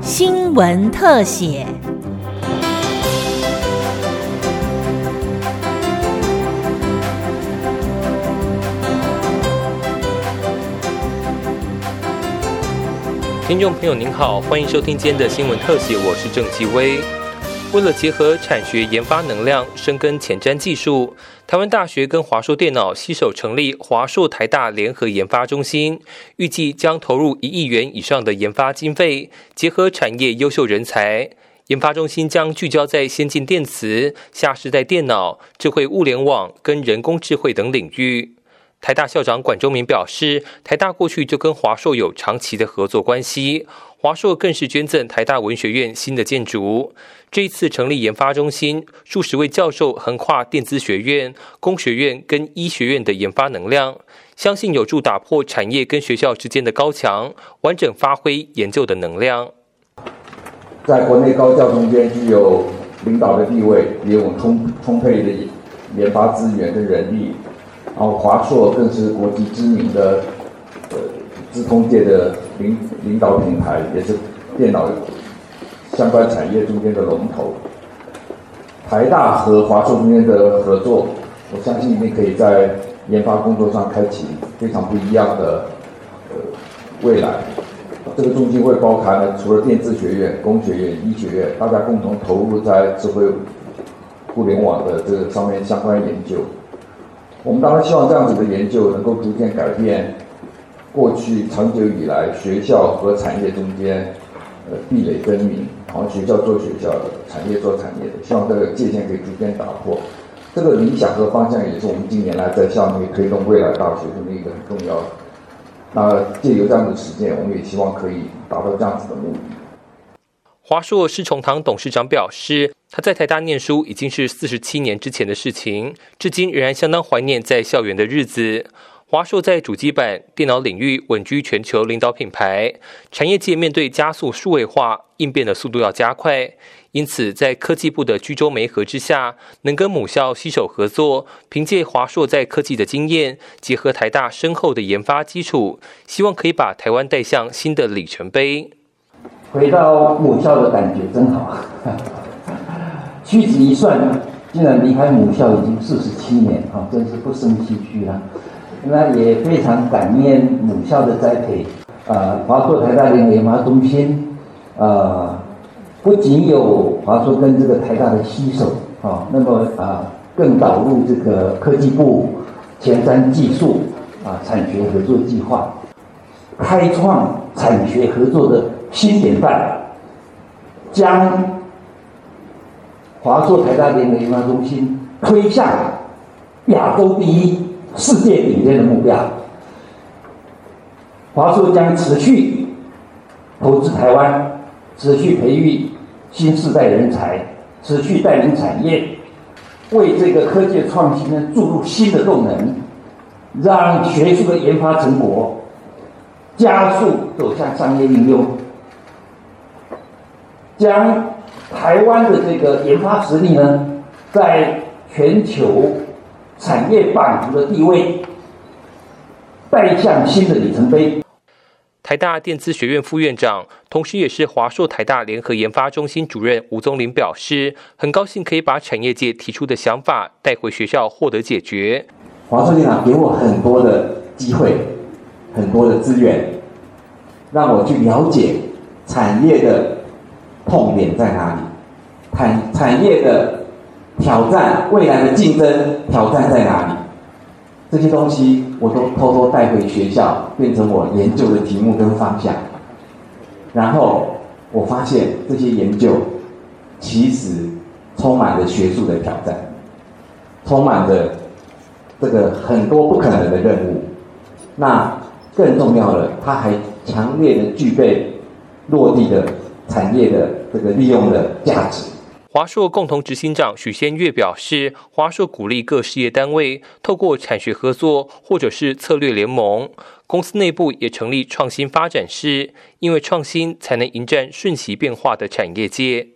新闻特写。听众朋友您好，欢迎收听今天的新闻特写，我是郑继威。为了结合产学研发能量，深耕前瞻技术，台湾大学跟华硕电脑携手成立华硕台大联合研发中心，预计将投入一亿元以上的研发经费，结合产业优秀人才。研发中心将聚焦在先进电磁、下世代电脑、智慧物联网跟人工智慧等领域。台大校长管中明表示，台大过去就跟华硕有长期的合作关系，华硕更是捐赠台大文学院新的建筑。这一次成立研发中心，数十位教授横跨电资学院、工学院跟医学院的研发能量，相信有助打破产业跟学校之间的高墙，完整发挥研究的能量。在国内高教中间具有领导的地位，也有充充沛的研发资源跟人力。然后华硕更是国际知名的呃资通界的领领导品牌，也是电脑相关产业中间的龙头。台大和华硕中间的合作，我相信一定可以在研发工作上开启非常不一样的呃未来。这个中心会包含了除了电子学院、工学院、医学院，大家共同投入在智慧互联网的这个上面相关研究。我们当然希望这样子的研究能够逐渐改变过去长久以来学校和产业中间呃壁垒分明，好像学校做学校的，产业做产业的，希望这个界限可以逐渐打破。这个理想和方向也是我们近年来在校内推动未来大学生的一个很重要的。那借由这样的实践，我们也希望可以达到这样子的目的。华硕施崇堂董事长表示。他在台大念书已经是四十七年之前的事情，至今仍然相当怀念在校园的日子。华硕在主机板电脑领域稳居全球领导品牌，产业界面对加速数位化，应变的速度要加快。因此，在科技部的居中媒合之下，能跟母校携手合作，凭借华硕在科技的经验，结合台大深厚的研发基础，希望可以把台湾带向新的里程碑。回到母校的感觉真好。屈指一算，竟然离开母校已经四十七年，啊，真是不胜唏嘘了。那也非常感念母校的栽培，啊，华硕台大联研发中心，啊，不仅有华硕跟这个台大的携手，啊，那么啊，更导入这个科技部前瞻技术，啊，产学合作计划，开创产学合作的新典范，将。华硕台大联合研发中心推向亚洲第一、世界顶尖的目标。华硕将持续投资台湾，持续培育新时代人才，持续带领产业，为这个科技创新呢注入新的动能，让学术的研发成果加速走向商业应用，将。台湾的这个研发实力呢，在全球产业版图的地位，迈向新的里程碑。台大电资学院副院长，同时也是华硕台大联合研发中心主任吴宗林表示，很高兴可以把产业界提出的想法带回学校获得解决。华硕电脑给我很多的机会，很多的资源，让我去了解产业的。痛点在哪里？产产业的挑战，未来的竞争挑战在哪里？这些东西我都偷偷带回学校，变成我研究的题目跟方向。然后我发现这些研究其实充满着学术的挑战，充满着这个很多不可能的任务。那更重要的，它还强烈的具备落地的。产业的这个利用的价值。华硕共同执行长许先月表示，华硕鼓励各事业单位透过产学合作或者是策略联盟，公司内部也成立创新发展室，因为创新才能迎战瞬息变化的产业界。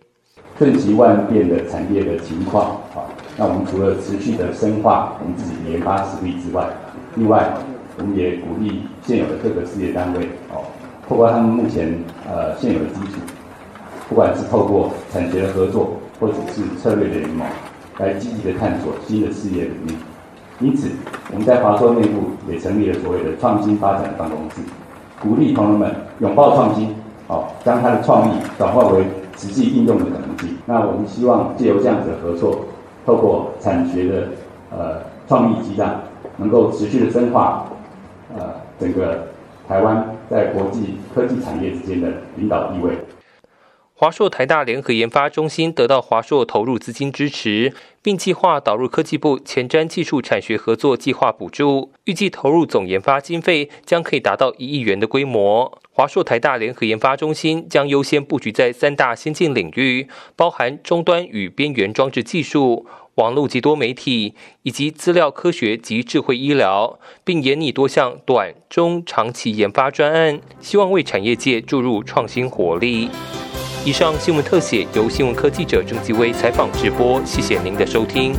瞬息万变的产业的情况，啊，那我们除了持续的深化我们自己研发实力之外，另外我们也鼓励现有的各个事业单位，哦。透过他们目前呃现有的基础，不管是透过产学的合作，或者是策略的联盟，来积极的探索新的事业领域。因此，我们在华硕内部也成立了所谓的创新发展办公室，鼓励同仁们拥抱创新，好，将他的创意转化为实际应用的可能性。那我们希望借由这样子的合作，透过产学的呃创意激荡，能够持续的深化呃整个台湾在国际科技产业之间的领导地位。华硕台大联合研发中心得到华硕投入资金支持，并计划导入科技部前瞻技术产学合作计划补助，预计投入总研发经费将可以达到一亿元的规模。华硕台大联合研发中心将优先布局在三大先进领域，包含终端与边缘装置技术、网络及多媒体，以及资料科学及智慧医疗，并研拟多项短、中、长期研发专案，希望为产业界注入创新活力。以上新闻特写由新闻科记者郑继威采访直播，谢谢您的收听。